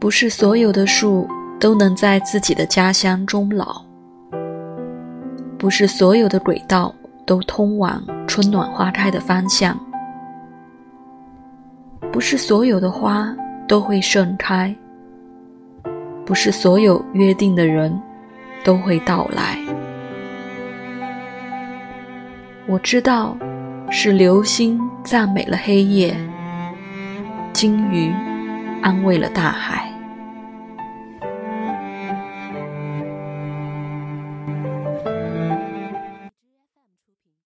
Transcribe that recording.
不是所有的树都能在自己的家乡终老，不是所有的轨道都通往春暖花开的方向，不是所有的花都会盛开，不是所有约定的人都会到来。我知道，是流星赞美了黑夜，鲸鱼安慰了大海。Thank you.